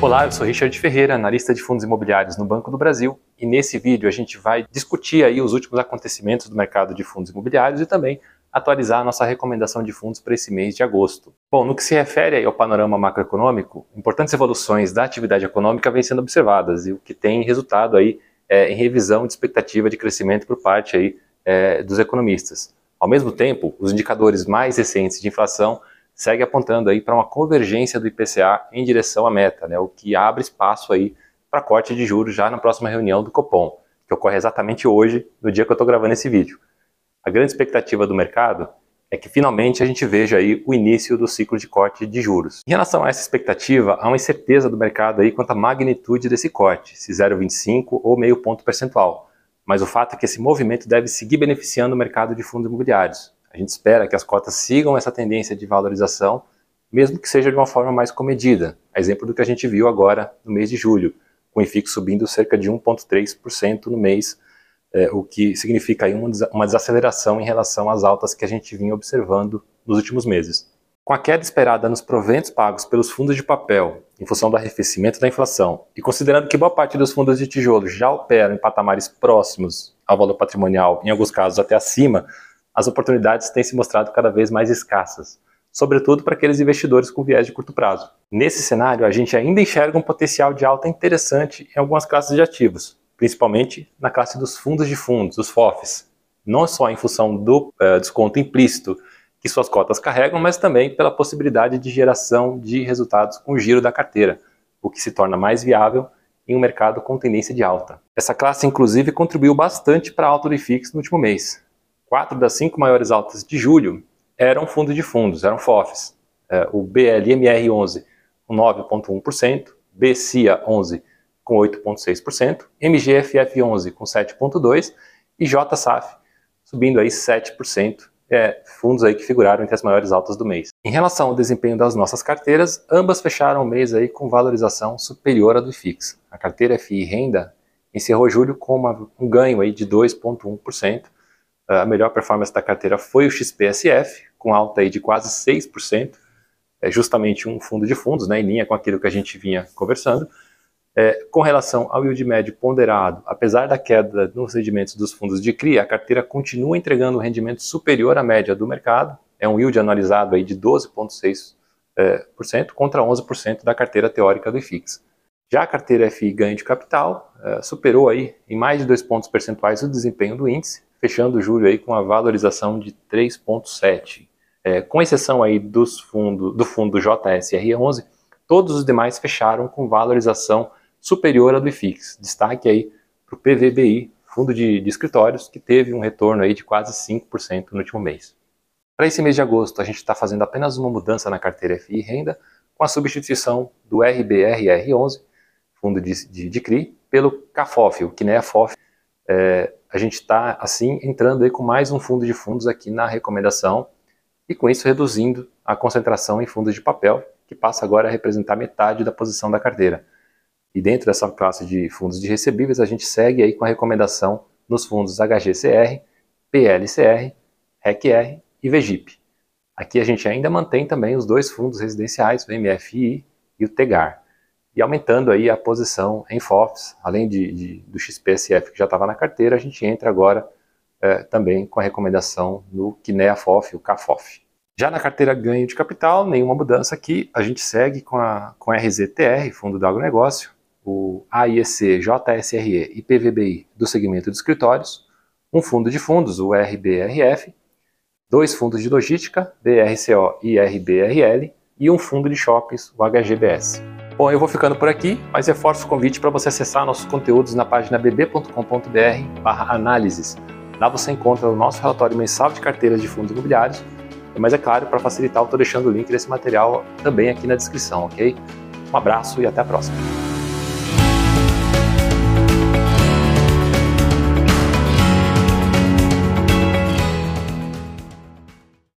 Olá, eu sou Richard Ferreira, analista de fundos imobiliários no Banco do Brasil, e nesse vídeo a gente vai discutir aí os últimos acontecimentos do mercado de fundos imobiliários e também atualizar a nossa recomendação de fundos para esse mês de agosto. Bom, no que se refere ao panorama macroeconômico, importantes evoluções da atividade econômica vêm sendo observadas e o que tem resultado aí é, em revisão de expectativa de crescimento por parte aí, é, dos economistas. Ao mesmo tempo, os indicadores mais recentes de inflação segue apontando aí para uma convergência do IPCA em direção à meta, né, o que abre espaço aí para corte de juros já na próxima reunião do Copom, que ocorre exatamente hoje, no dia que eu estou gravando esse vídeo. A grande expectativa do mercado é que finalmente a gente veja aí o início do ciclo de corte de juros. Em relação a essa expectativa, há uma incerteza do mercado aí quanto à magnitude desse corte, se 0,25 ou meio ponto percentual. Mas o fato é que esse movimento deve seguir beneficiando o mercado de fundos imobiliários, a gente espera que as cotas sigam essa tendência de valorização, mesmo que seja de uma forma mais comedida, a exemplo do que a gente viu agora no mês de julho, com o IFIX subindo cerca de 1,3% no mês, é, o que significa aí uma desaceleração em relação às altas que a gente vinha observando nos últimos meses. Com a queda esperada nos proventos pagos pelos fundos de papel, em função do arrefecimento da inflação, e considerando que boa parte dos fundos de tijolo já operam em patamares próximos ao valor patrimonial, em alguns casos até acima, as oportunidades têm se mostrado cada vez mais escassas, sobretudo para aqueles investidores com viés de curto prazo. Nesse cenário, a gente ainda enxerga um potencial de alta interessante em algumas classes de ativos, principalmente na classe dos fundos de fundos, os FOFs, não só em função do uh, desconto implícito que suas cotas carregam, mas também pela possibilidade de geração de resultados com o giro da carteira, o que se torna mais viável em um mercado com tendência de alta. Essa classe, inclusive, contribuiu bastante para a alta do IFIX no último mês, quatro das cinco maiores altas de julho eram fundos de fundos, eram FOFs. É, o BLMR11 com 9,1%, BCIA 11 com 8,6%, MGFF11 com 7,2% e JSAF subindo aí 7%, é, fundos aí que figuraram entre as maiores altas do mês. Em relação ao desempenho das nossas carteiras, ambas fecharam o mês aí com valorização superior à do IFIX. A carteira FI Renda encerrou julho com uma, um ganho aí de 2,1%, a melhor performance da carteira foi o XPSF, com alta aí de quase 6%, é justamente um fundo de fundos, né, em linha com aquilo que a gente vinha conversando. É, com relação ao yield médio ponderado, apesar da queda nos rendimentos dos fundos de CRI, a carteira continua entregando um rendimento superior à média do mercado, é um yield anualizado aí de 12,6% é, contra 11% da carteira teórica do IFIX. Já a carteira FI ganho de capital é, superou aí em mais de 2 pontos percentuais o desempenho do índice, fechando julho aí com a valorização de 3,7. É, com exceção aí dos fundo, do fundo JSR11, todos os demais fecharam com valorização superior à do IFIX. Destaque aí para o PVBI, fundo de, de, escritórios, que teve um retorno aí de quase 5% no último mês. Para esse mês de agosto, a gente está fazendo apenas uma mudança na carteira FI renda, com a substituição do RBRR11, fundo de, de, de CRI, pelo CAFOF, o KNEAFOF, é, a gente está, assim, entrando aí com mais um fundo de fundos aqui na recomendação e com isso reduzindo a concentração em fundos de papel, que passa agora a representar metade da posição da carteira. E dentro dessa classe de fundos de recebíveis, a gente segue aí com a recomendação nos fundos HGCR, PLCR, RECR e VGIP. Aqui a gente ainda mantém também os dois fundos residenciais, o MFI e o TEGAR e aumentando aí a posição em FOFs, além de, de do XPSF que já estava na carteira, a gente entra agora é, também com a recomendação no KNEA FOF, o CAFOF. Já na carteira ganho de capital, nenhuma mudança aqui, a gente segue com a com RZTR, Fundo do Agronegócio, o AIEC, JSRE e PVBI do segmento de escritórios, um fundo de fundos, o RBRF, dois fundos de logística, BRCO e RBRL, e um fundo de shoppings, o HGBS. Bom, eu vou ficando por aqui, mas reforço o convite para você acessar nossos conteúdos na página bb.com.br/análises. Lá você encontra o nosso relatório mensal de carteiras de fundos imobiliários, mas é claro, para facilitar, eu estou deixando o link desse material também aqui na descrição, ok? Um abraço e até a próxima.